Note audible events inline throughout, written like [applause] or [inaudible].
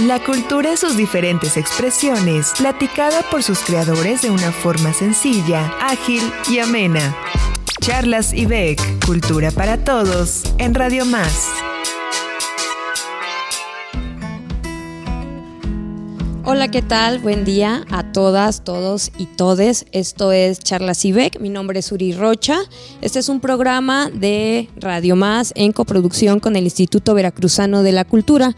La cultura y sus diferentes expresiones, platicada por sus creadores de una forma sencilla, ágil y amena. Charlas IBEC, Cultura para Todos, en Radio Más. Hola, ¿qué tal? Buen día a todas, todos y todes. Esto es Charlas IBEC. Mi nombre es Uri Rocha. Este es un programa de Radio Más en coproducción con el Instituto Veracruzano de la Cultura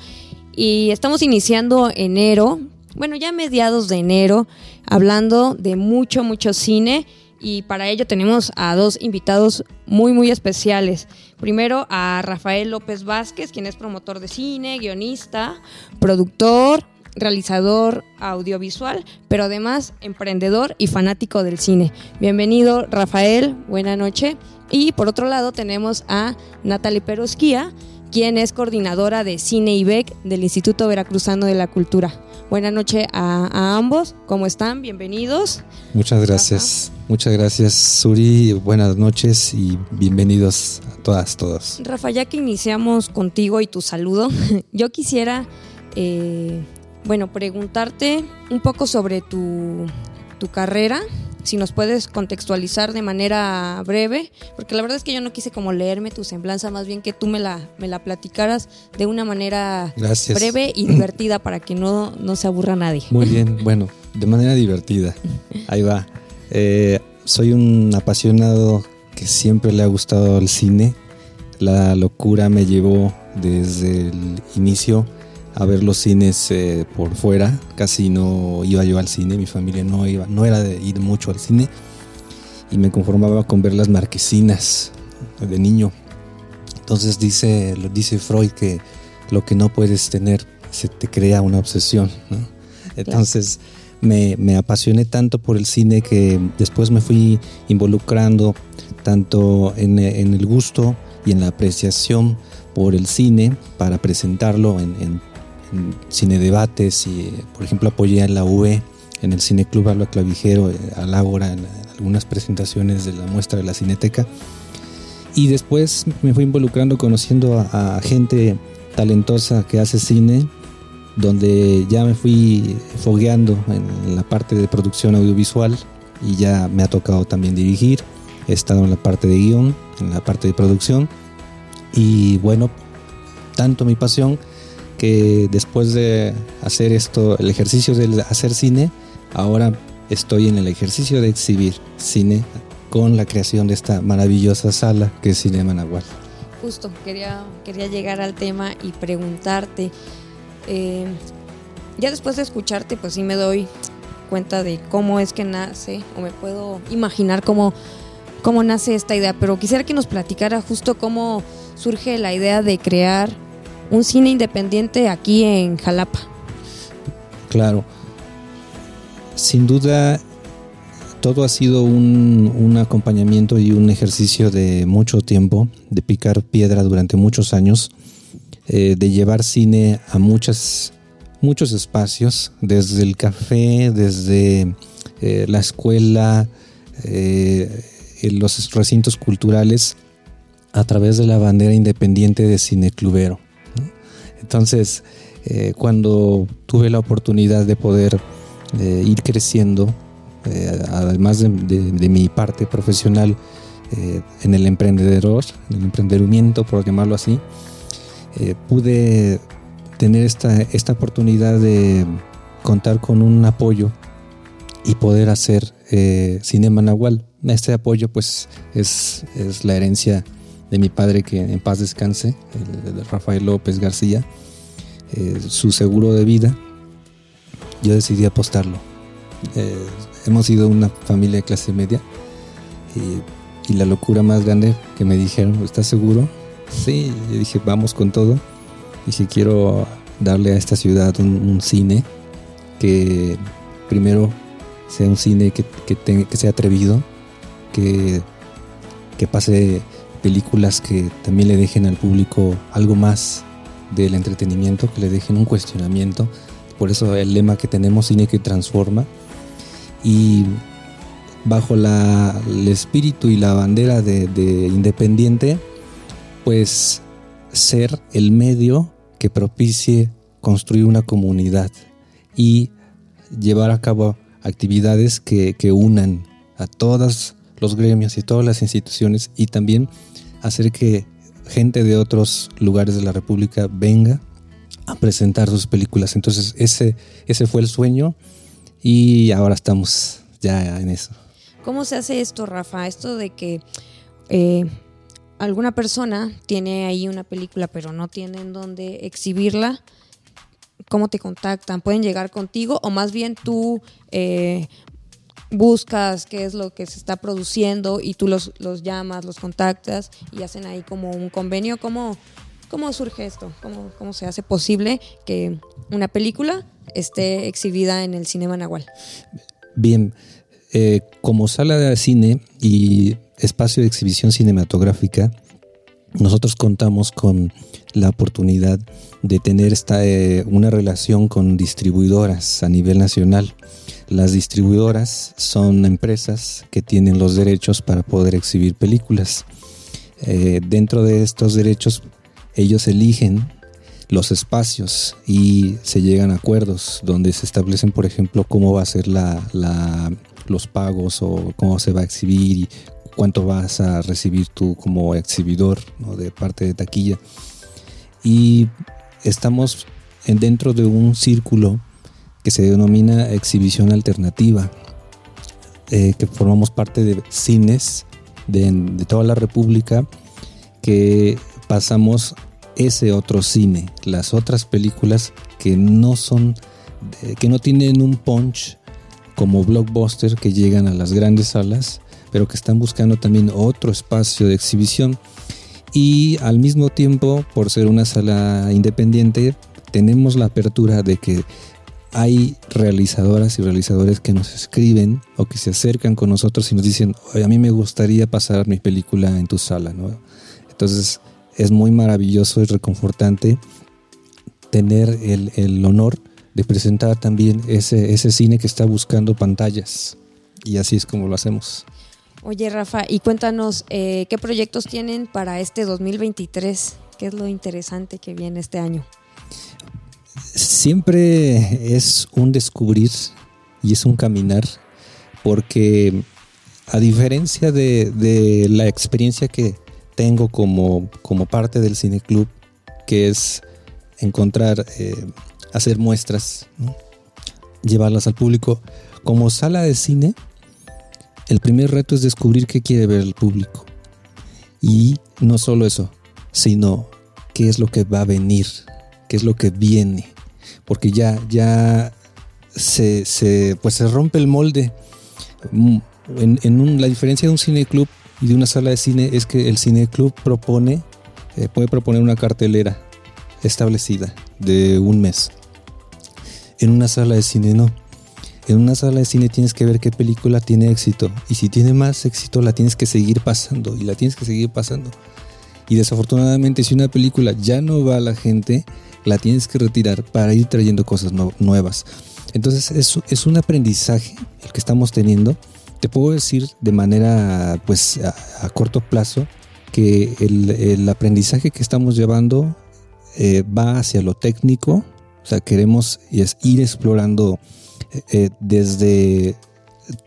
y estamos iniciando enero, bueno, ya mediados de enero, hablando de mucho, mucho cine y para ello tenemos a dos invitados muy, muy especiales. Primero a Rafael López Vázquez, quien es promotor de cine, guionista, productor, realizador audiovisual, pero además emprendedor y fanático del cine. Bienvenido, Rafael, buena noche. Y por otro lado tenemos a Natalie Perosquía, quien es coordinadora de Cine IBEC del Instituto Veracruzano de la Cultura. Buenas noches a, ambos, ¿cómo están? Bienvenidos. Muchas gracias, muchas gracias Suri, buenas noches y bienvenidos a todas, todos. Rafa, ya que iniciamos contigo y tu saludo, [laughs] yo quisiera, eh, bueno, preguntarte un poco sobre tu, tu carrera si nos puedes contextualizar de manera breve, porque la verdad es que yo no quise como leerme tu semblanza, más bien que tú me la, me la platicaras de una manera breve y [laughs] divertida para que no, no se aburra nadie. Muy bien, bueno, de manera divertida. Ahí va. Eh, soy un apasionado que siempre le ha gustado el cine. La locura me llevó desde el inicio a ver los cines eh, por fuera. Casi no iba yo al cine, mi familia no iba, no era de ir mucho al cine y me conformaba con ver las marquesinas de niño. Entonces dice, dice Freud que lo que no puedes tener se te crea una obsesión. Entonces me, me, apasioné tanto por el cine que después me fui involucrando tanto en, en el gusto y en la apreciación por el cine para presentarlo en, en cine debates y, por ejemplo, apoyé a la UE en el Cine Club Alba Clavijero, eh, al Ágora, en algunas presentaciones de la muestra de la Cineteca. Y después me fui involucrando, conociendo a, gente talentosa que hace cine, donde ya me fui fogueando en la parte de producción audiovisual y ya me ha tocado también dirigir. He estado en la parte de guion, en la parte de producción. Y bueno, tanto mi pasión después de hacer esto, el ejercicio de hacer cine, ahora estoy en el ejercicio de exhibir cine con la creación de esta maravillosa sala que es Cinema Nahual. Justo, quería, quería llegar al tema y preguntarte, eh, ya después de escucharte, pues sí me doy cuenta de cómo es que nace, o me puedo imaginar cómo, cómo nace esta idea, pero quisiera que nos platicara justo cómo surge la idea de crear un cine independiente aquí en Jalapa. Claro. Sin duda, todo ha sido un, acompañamiento y un ejercicio de mucho tiempo, de picar piedra durante muchos años, eh, de llevar cine a muchas, muchos espacios, desde el café, desde eh, la escuela, eh, los recintos culturales, a través de la bandera independiente de Cine Clubero. Entonces, eh, cuando tuve la oportunidad de poder eh, ir creciendo, eh, además de, mi parte profesional en el emprendedor, en el emprendimiento, por llamarlo así, pude tener esta, esta oportunidad de contar con un apoyo y poder hacer Cinema Nahual. Este apoyo pues es, es la herencia de mi padre que en paz descanse, el, Rafael López García, eh, su seguro de vida, yo decidí apostarlo. Eh, hemos sido una familia de clase media y, la locura más grande que me dijeron, ¿estás seguro? Sí, yo dije, vamos con todo. Dije, quiero darle a esta ciudad un, cine que primero sea un cine que, tenga, que sea atrevido, que, que pase películas que también le dejen al público algo más del entretenimiento, que le dejen un cuestionamiento. Por eso el lema que tenemos, cine que transforma. Y bajo la, el espíritu y la bandera de, de Independiente, pues ser el medio que propicie construir una comunidad y llevar a cabo actividades que, que unan a todos los gremios y todas las instituciones y también hacer que gente de otros lugares de la República venga a presentar sus películas. Entonces ese, ese fue el sueño y ahora estamos ya en eso. ¿Cómo se hace esto, Rafa? Esto de que eh, alguna persona tiene ahí una película pero no tienen dónde exhibirla. ¿Cómo te contactan? ¿Pueden llegar contigo o más bien tú eh, buscas qué es lo que se está produciendo y tú los, los llamas, los contactas y hacen ahí como un convenio. ¿Cómo, cómo surge esto? ¿Cómo, ¿Cómo se hace posible que una película esté exhibida en el Cinema Nahual? Bien, eh, como sala de cine y espacio de exhibición cinematográfica, nosotros contamos con la oportunidad de tener esta, eh, una relación con distribuidoras a nivel nacional. Las distribuidoras son empresas que tienen los derechos para poder exhibir películas. Eh, dentro de estos derechos, ellos eligen los espacios y se llegan a acuerdos donde se establecen, por ejemplo, cómo va a ser la, los pagos o cómo se va a exhibir cuánto vas a recibir tú como exhibidor de parte de taquilla. Y estamos en, dentro de un círculo que se denomina exhibición alternativa, eh, que formamos parte de cines de, de toda la República que pasamos ese otro cine, las otras películas que no son, que no tienen un punch como blockbuster que llegan a las grandes salas, pero que están buscando también otro espacio de exhibición. Y al mismo tiempo, por ser una sala independiente, tenemos la apertura de que hay realizadoras y realizadores que nos escriben o que se acercan con nosotros y nos dicen, a mí me gustaría pasar mi película en tu sala. Entonces, es muy maravilloso y reconfortante tener el, honor de presentar también ese cine que está buscando pantallas. Y así es como lo hacemos. Oye, Rafa, y cuéntanos eh, qué proyectos tienen para este 2023. ¿Qué es lo interesante que viene este año? Siempre es un descubrir y es un caminar, porque a diferencia de, la experiencia que, tengo como, como parte del cine club, que es encontrar, eh, hacer muestras, llevarlas al público. Como sala de cine, el primer reto es descubrir qué quiere ver el público. Y no solo eso, sino qué es lo que va a venir, qué es lo que viene. Porque ya, ya se, se, pues se rompe el molde. Mm, en, en la diferencia de un cine club y de una sala de cine es que el cine club propone, eh, puede proponer una cartelera establecida de un mes. En una sala de cine no. En una sala de cine tienes que ver qué película tiene éxito. Y si tiene más éxito, la tienes que seguir pasando. Y la tienes que seguir pasando. Y desafortunadamente, si una película ya no va a la gente, la tienes que retirar para ir trayendo cosas nuevas. Entonces, es, es un aprendizaje el que estamos teniendo te puedo decir de manera pues a, corto plazo que el, aprendizaje que estamos llevando eh, va hacia lo técnico, o sea, queremos ir explorando eh, desde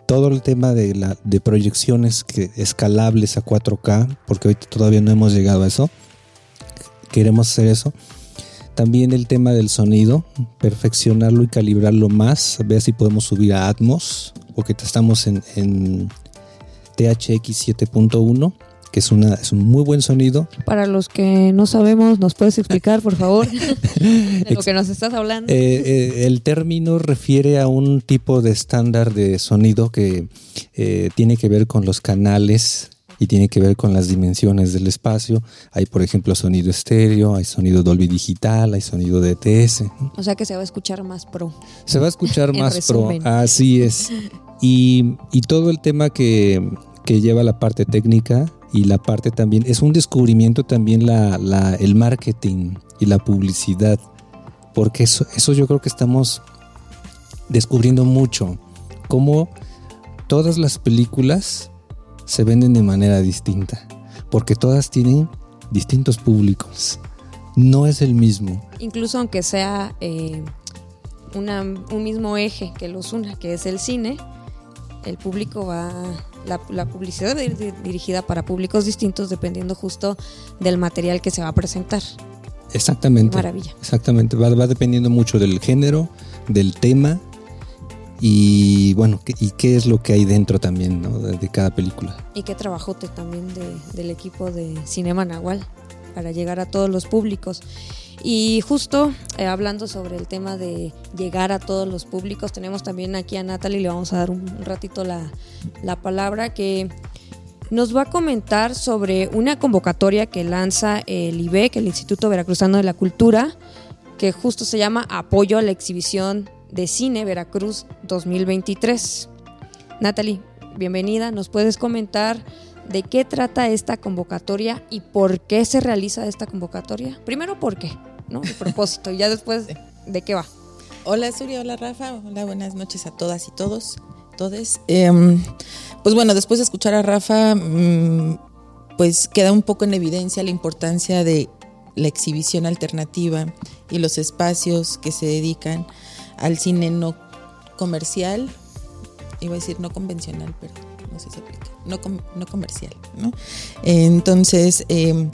todo el tema de, la, de proyecciones que, escalables a 4K, porque hoy todavía no hemos llegado a eso, queremos hacer eso. También el tema del sonido, perfeccionarlo y calibrarlo más, ver si podemos subir a Atmos, porque estamos en, THX 7.1 que es, una, es un muy buen sonido. Para los que no sabemos, ¿nos puedes explicar, por favor, [laughs] de lo que nos estás hablando? Eh, eh, el término refiere a un tipo de estándar de sonido que eh, tiene que ver con los canales y tiene que ver con las dimensiones del espacio. Hay, por ejemplo, sonido estéreo, hay sonido Dolby Digital, hay sonido DTS. O sea que se va a escuchar más pro. Se va a escuchar [laughs] más pro, así es. Y, todo el tema que, lleva la parte técnica y la parte también, es un descubrimiento también la, el marketing y la publicidad, porque eso, eso yo creo que estamos descubriendo mucho, cómo todas las películas se venden de manera distinta, porque todas tienen distintos públicos. no es el mismo. Incluso aunque sea eh, un mismo eje que los una, que es el cine, el público va, la, publicidad va dirigida para públicos distintos dependiendo justo del material que se va a presentar. Exactamente. maravilla. Exactamente, va, dependiendo mucho del género, del tema y bueno, y qué es lo que hay dentro también de, cada película. Y qué trabajote también del equipo de Cinema Nahual para llegar a todos los públicos. Y justo eh, hablando sobre el tema de llegar a todos los públicos, tenemos también aquí a Natalie, le vamos a dar un, ratito la, la, palabra, que nos va a comentar sobre una convocatoria que lanza el IBEC, el Instituto Veracruzano de la Cultura, que justo se llama Apoyo a la Exhibición de Cine Veracruz 2023. Natalie, bienvenida, ¿nos puedes comentar de qué trata esta convocatoria y por qué se realiza esta convocatoria. Primero, ¿por qué? ¿No? El propósito y ya después, ¿de qué va? Hola, Surya, hola, Rafa. Hola, buenas noches a todas y todos. Todes. Em, pues bueno, después de escuchar a Rafa, mm, pues queda un poco en evidencia la importancia de la exhibición alternativa y los espacios que se dedican al cine no comercial, iba a decir no convencional, pero no sé no, no comercial. ¿no? Entonces, eh,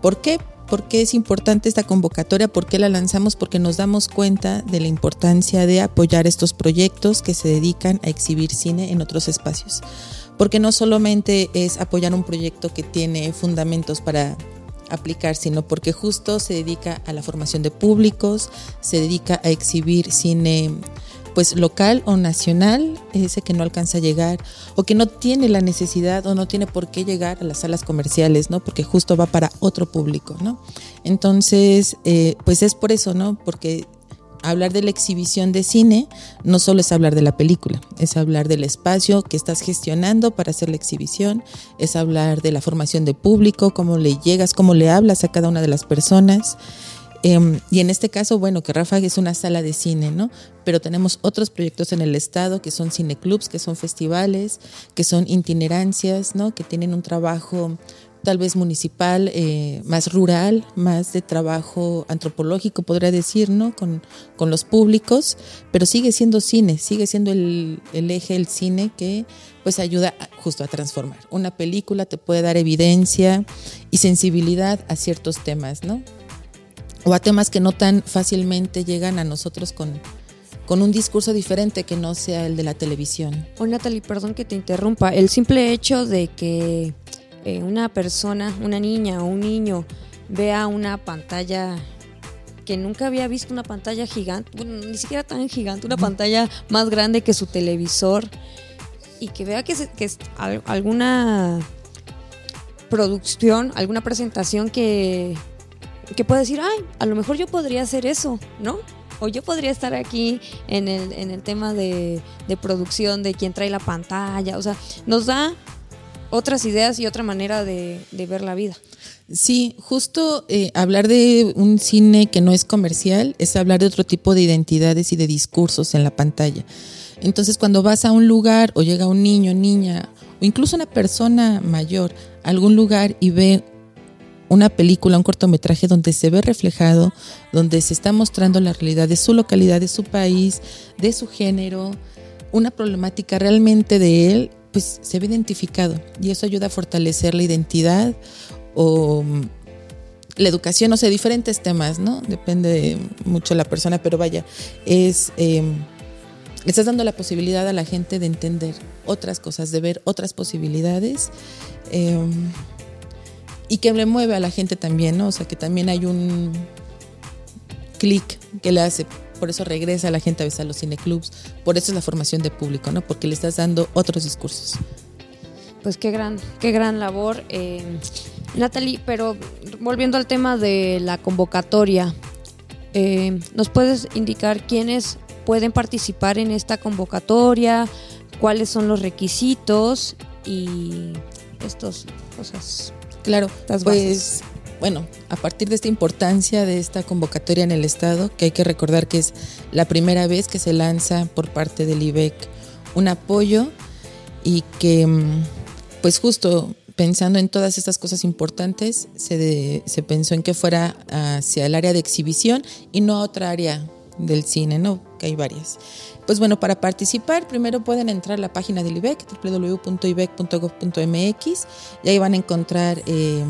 ¿por qué? ¿Por qué es importante esta convocatoria? ¿Por qué la lanzamos? Porque nos damos cuenta de la importancia de apoyar estos proyectos que se dedican a exhibir cine en otros espacios. Porque no solamente es apoyar un proyecto que tiene fundamentos para aplicar, sino porque justo se dedica a la formación de públicos, se dedica a exhibir cine pues local o nacional, ese que no alcanza a llegar o que no tiene la necesidad o no tiene por qué llegar a las salas comerciales, ¿no? Porque justo va para otro público, ¿no? Entonces, eh, pues es por eso, ¿no? Porque hablar de la exhibición de cine no solo es hablar de la película, es hablar del espacio que estás gestionando para hacer la exhibición, es hablar de la formación de público, cómo le llegas, cómo le hablas a cada una de las personas. Em, y en este caso, bueno, que Rafa es una sala de cine, ¿no? Pero tenemos otros proyectos en el estado que son cineclubs, que son festivales, que son itinerancias, ¿no? Que tienen un trabajo tal vez municipal, eh, más rural, más de trabajo antropológico, podría decir, ¿no? Con, con los públicos, pero sigue siendo cine, sigue siendo el, el eje del cine que pues ayuda justo a transformar. Una película te puede dar evidencia y sensibilidad a ciertos temas, ¿no? O a temas que no tan fácilmente llegan a nosotros con, con un discurso diferente que no sea el de la televisión. O Natalie, perdón que te interrumpa, el simple hecho de que eh, una persona, una niña o un niño vea una pantalla que nunca había visto una pantalla gigante, bueno, ni siquiera tan gigante, una pantalla más grande que su televisor y que vea que, que es alguna producción, alguna presentación que que puede decir, ay, a lo mejor yo podría hacer eso, ¿no? O yo podría estar aquí en el, en el tema de, producción, de quién trae la pantalla, o sea, nos da otras ideas y otra manera de, ver la vida. Sí, justo eh, hablar de un cine que no es comercial es hablar de otro tipo de identidades y de discursos en la pantalla. Entonces, cuando vas a un lugar o llega un niño, niña, o incluso una persona mayor a algún lugar y ve una película, un cortometraje donde se ve reflejado, donde se está mostrando la realidad de su localidad, de su país, de su género, una problemática realmente de él, pues se ve identificado y eso ayuda a fortalecer la identidad o mm, la educación, o sea, diferentes temas, ¿no? Depende mucho de la persona, pero vaya, es... Em, estás dando la posibilidad a la gente de entender otras cosas, de ver otras posibilidades. Em, y que le mueve a la gente también, ¿no? O sea, que también hay un clic que le hace, por eso regresa la gente a veces a los cineclubs, por eso es la formación de público, ¿no? Porque le estás dando otros discursos. Pues qué gran, qué gran labor. Eh, Natalie, pero volviendo al tema de la convocatoria, eh, ¿nos puedes indicar quiénes pueden participar en esta convocatoria? ¿Cuáles son los requisitos? Y estas cosas Claro, pues bueno, a partir de esta importancia de esta convocatoria en el Estado, que hay que recordar que es la primera vez que se lanza por parte del IBEC un apoyo y que mm, pues justo pensando en todas estas cosas importantes, se, se pensó en que fuera hacia el área de exhibición y no a otra área del cine, ¿no? Hay varias. Pues bueno, para participar, primero pueden entrar a la página del IBEC, www.ibec.gov.mx, y ahí van a encontrar eh,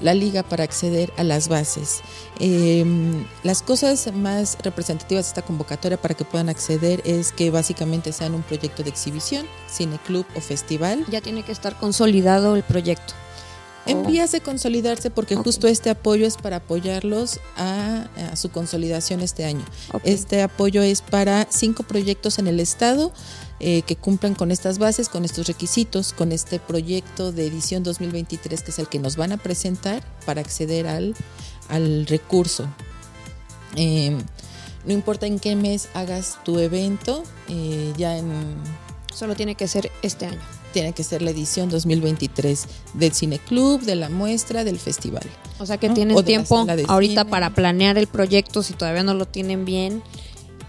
la liga para acceder a las bases. Eh, las cosas más representativas de esta convocatoria para que puedan acceder es que básicamente sean un proyecto de exhibición, cine club o festival. Ya tiene que estar consolidado el proyecto. En vías de consolidarse porque justo este apoyo es para apoyarlos a, su consolidación este año. Este apoyo es para cinco proyectos en el estado eh, que cumplan con estas bases, con estos requisitos, con este proyecto de edición 2023 que es el que nos van a presentar para acceder al, al recurso. Em, no importa en qué mes hagas tu evento, eh, ya en... Solo tiene que ser este año tiene que ser la edición 2023 del Cine Club, de la muestra, del festival. O sea que tienen tiempo ahorita para planear el proyecto si todavía no lo tienen bien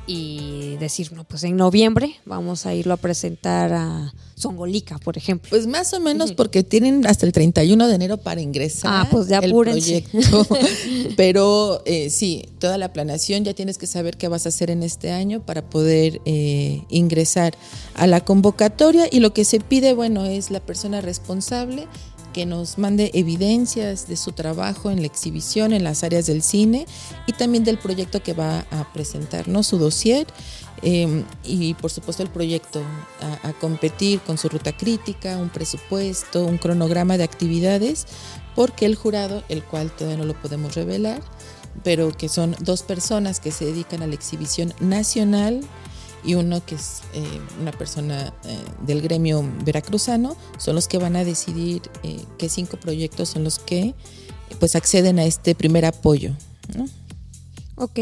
y decir, no, pues en noviembre vamos a irlo a presentar a Songolica, por ejemplo. Pues más o menos porque tienen hasta el 31 de enero para ingresar ah, pues el proyecto. [laughs] Pero eh, sí, toda la planeación ya tienes que saber qué vas a hacer en este año para poder eh, ingresar a la convocatoria y lo que se pide, bueno, es la persona responsable que nos mande evidencias de su trabajo en la exhibición, en las áreas del cine y también del proyecto que va a presentarnos, su dossier. Em, y por supuesto el proyecto a, a, competir con su ruta crítica, un presupuesto, un cronograma de actividades, porque el jurado, el cual todavía no lo podemos revelar, pero que son dos personas que se dedican a la exhibición nacional y uno que es eh, una persona eh, del gremio veracruzano, son los que van a decidir eh, qué cinco proyectos son los que pues acceden a este primer apoyo. Ok.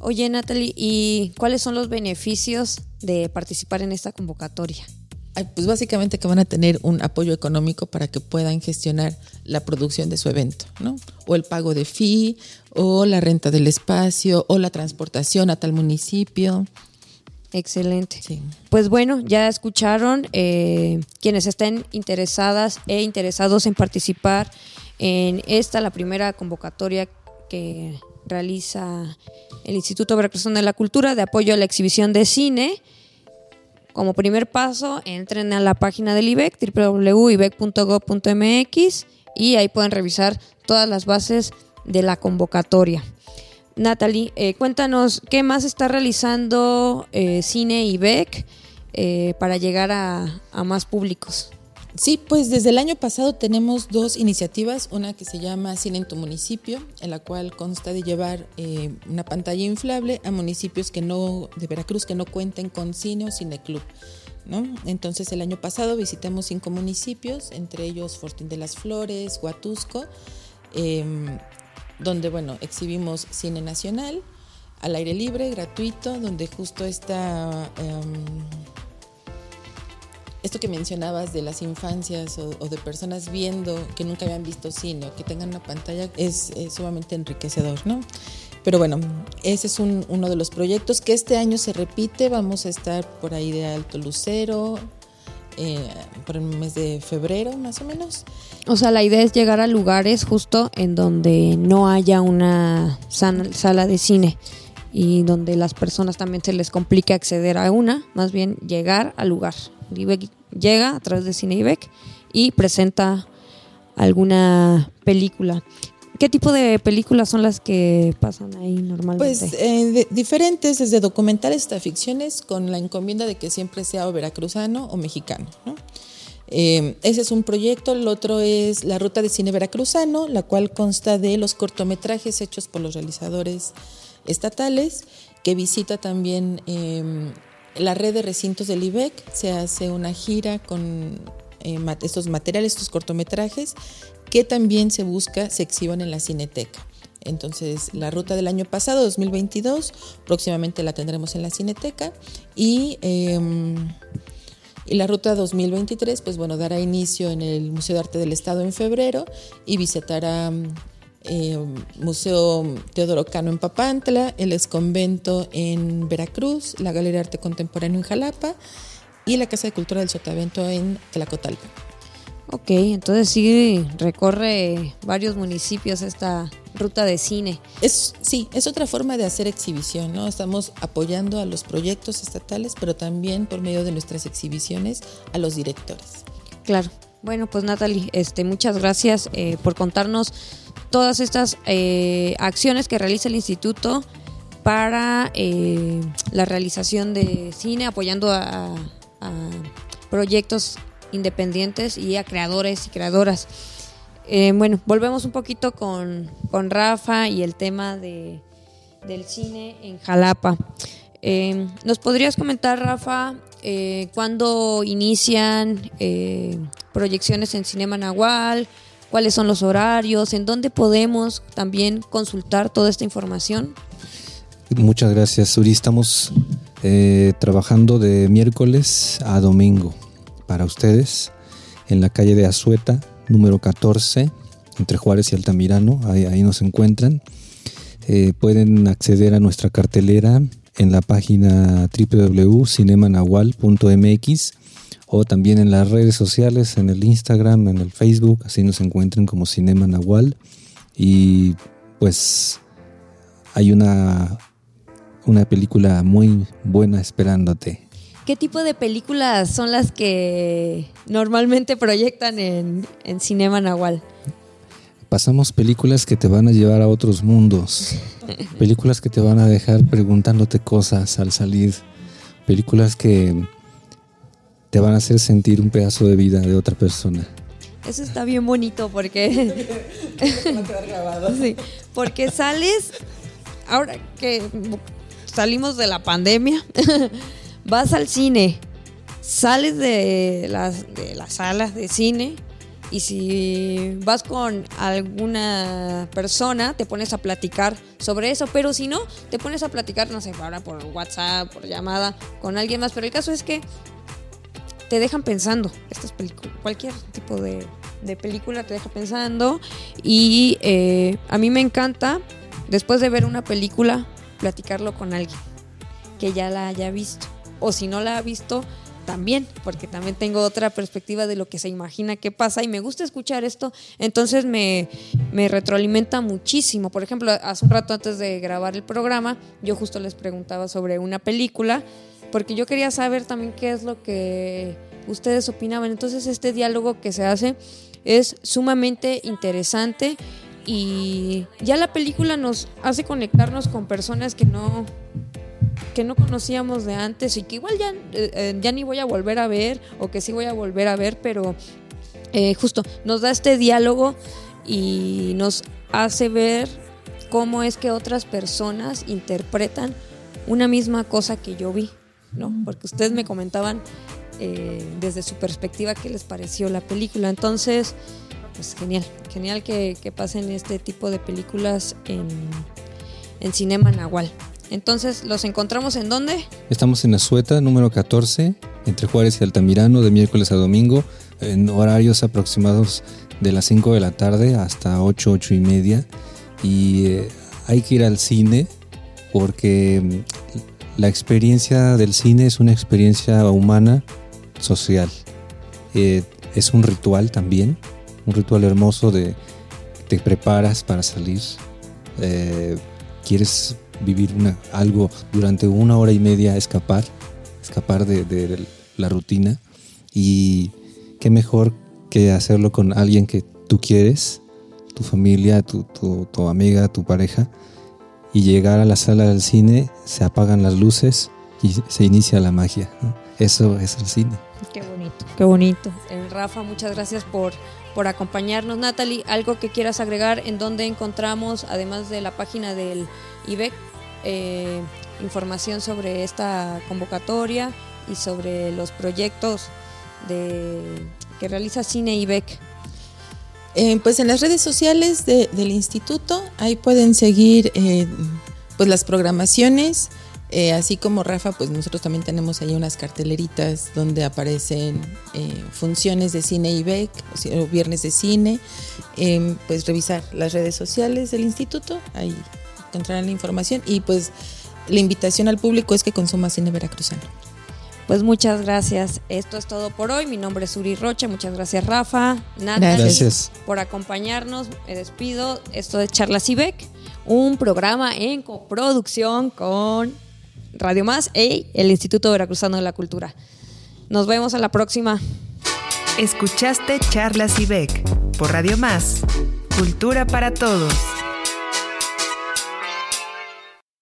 Oye, Natalie, ¿y cuáles son los beneficios de participar en esta convocatoria? Pues básicamente que van a tener un apoyo económico para que puedan gestionar la producción de su evento, ¿no? O el pago de fee, o la renta del espacio, o la transportación a tal municipio. Excelente. Pues bueno, ya escucharon eh, quienes estén interesadas e interesados en participar en esta, la primera convocatoria que realiza el Instituto Veracruzano de la Cultura de apoyo a la exhibición de cine. Como primer paso, entren a la página del IBEC, www.ibec.gov.mx, y ahí pueden revisar todas las bases de la convocatoria. Natalie, eh, cuéntanos qué más está realizando eh, Cine y BEC eh, para llegar a, más públicos. Sí, pues desde el año pasado tenemos dos iniciativas, una que se llama Cine en tu municipio, en la cual consta de llevar una pantalla inflable a municipios que no de Veracruz que no cuenten con cine o cineclub. ¿no? Entonces el año pasado visitamos cinco municipios, entre ellos Fortín de las Flores, Huatusco, em, donde, bueno, exhibimos cine nacional al aire libre, gratuito, donde justo está em, esto que mencionabas de las infancias o, de personas viendo que nunca habían visto cine o que tengan una pantalla es, sumamente enriquecedor, ¿no? Pero bueno, ese es uno de los proyectos que este año se repite. Vamos a estar por ahí de Alto Lucero, eh, por el mes de febrero más o menos. O sea, la idea es llegar a lugares justo en donde no haya una sala de cine y donde las personas también se les complique acceder a una, más bien llegar al lugar. llega a través de Cine IBEC y presenta alguna película. ¿Qué tipo de películas son las que pasan ahí normalmente? Pues eh, diferentes, desde documentales hasta ficciones, con la encomienda de que siempre sea o veracruzano o mexicano. Eh, ese es un proyecto, el otro es la Ruta de Cine Veracruzano, la cual consta de los cortometrajes hechos por los realizadores estatales, que visita también em, la red de recintos del IBEC, se hace una gira con eh, estos materiales, estos cortometrajes, que también se busca se exhiban en la Cineteca. Entonces, la ruta del año pasado, 2022, próximamente la tendremos en la Cineteca y, em, la ruta 2023, pues bueno, dará inicio en el Museo de Arte del Estado en febrero y visitará eh, Museo Teodoro Cano en Papantla, el Esconvento en Veracruz, la Galería de Arte Contemporáneo en Jalapa y la Casa de Cultura del Sotavento en Tlacotalpa. Ok, entonces sí recorre varios municipios esta ruta de cine. Es, sí, es otra forma de hacer exhibición, ¿no? Estamos apoyando a los proyectos estatales, pero también por medio de nuestras exhibiciones a los directores. Claro. Bueno, pues Natalie, este, muchas gracias eh, por contarnos todas estas eh, acciones que realiza el instituto para eh, la realización de cine, apoyando a, a proyectos independientes y a creadores y creadoras. Eh, bueno, volvemos un poquito con, con, Rafa y el tema de, del cine en Jalapa. Eh, ¿Nos podrías comentar, Rafa, eh, cuándo inician eh, proyecciones en Cinema Nahual? ¿Cuáles son los horarios? ¿En dónde podemos también consultar toda esta información? Muchas gracias, Suri. Estamos trabajando de miércoles a domingo para ustedes en la calle de Azueta, número 14, entre Juárez y Altamirano. Ahí, ahí nos encuentran. Eh, pueden acceder a nuestra cartelera en la página www.cinemanahual.mx o también en las redes sociales, en el Instagram, en el Facebook, así nos encuentran como Cinema Nahual. Y pues hay una, una película muy buena esperándote. ¿Qué tipo de películas son las que normalmente proyectan en, en Cinema Nahual? Pasamos películas que te van a llevar a otros mundos, [laughs] películas que te van a dejar preguntándote cosas al salir, películas que te van a hacer sentir un pedazo de vida de otra persona. Eso está bien bonito porque. [laughs] sí, porque sales. Ahora que salimos de la pandemia, [laughs] vas al cine, sales de las, de las salas de cine y si vas con alguna persona, te pones a platicar sobre eso. Pero si no, te pones a platicar, no sé, ahora por WhatsApp, por llamada, con alguien más. Pero el caso es que te dejan pensando. Estas películas, cualquier tipo de, de, película te deja pensando. Y eh, a mí me encanta, después de ver una película, platicarlo con alguien que ya la haya visto. O si no la ha visto, también, porque también tengo otra perspectiva de lo que se imagina que pasa y me gusta escuchar esto, entonces me, me, retroalimenta muchísimo. Por ejemplo, hace un rato antes de grabar el programa, yo justo les preguntaba sobre una película, porque yo quería saber también qué es lo que ustedes opinaban. Entonces este diálogo que se hace es sumamente interesante y ya la película nos hace conectarnos con personas que no que no conocíamos de antes y que igual ya, eh, ya ni voy a volver a ver o que sí voy a volver a ver, pero eh, justo nos da este diálogo y nos hace ver cómo es que otras personas interpretan una misma cosa que yo vi, ¿no? Porque ustedes me comentaban eh, desde su perspectiva qué les pareció la película. Entonces, pues genial, genial que, que pasen este tipo de películas en, en Cinema Nahual. Entonces, ¿los encontramos en dónde? Estamos en Azueta, número 14, entre Juárez y Altamirano, de miércoles a domingo, en horarios aproximados de las 5 de la tarde hasta 8, 8 y media. Y eh, hay que ir al cine porque mm, la experiencia del cine es una experiencia humana, social. Eh, es un ritual también, un ritual hermoso de te preparas para salir. Eh, quieres vivir una, algo durante una hora y media, escapar, escapar de, de, la rutina. Y qué mejor que hacerlo con alguien que tú quieres, tu familia, tu, tu, tu amiga, tu pareja, y llegar a la sala del cine, se apagan las luces y se inicia la magia. ¿no? Eso es el cine. Qué bonito, qué bonito. Eh, Rafa, muchas gracias por, por acompañarnos. Natalie, algo que quieras agregar en donde encontramos, además de la página del IBEC, eh, información sobre esta convocatoria y sobre los proyectos de, que realiza Cine IBEC. Eh, pues en las redes sociales de, del instituto, ahí pueden seguir eh, pues las programaciones, eh, así como Rafa, pues nosotros también tenemos ahí unas carteleritas donde aparecen eh, funciones de cine IBEC o viernes de cine. Eh, pues revisar las redes sociales del instituto, ahí encontrarán la información y pues la invitación al público es que consuma cine veracruzano. Pues muchas gracias. Esto es todo por hoy. Mi nombre es Uri Rocha. Muchas gracias, Rafa. Nat, Gracias. por acompañarnos. Me despido. Esto es Charlas Ibec, un programa en coproducción con Radio Más y el Instituto Veracruzano de la Cultura. Nos vemos a la próxima. Escuchaste Charlas IBEC por Radio Más, Cultura para Todos.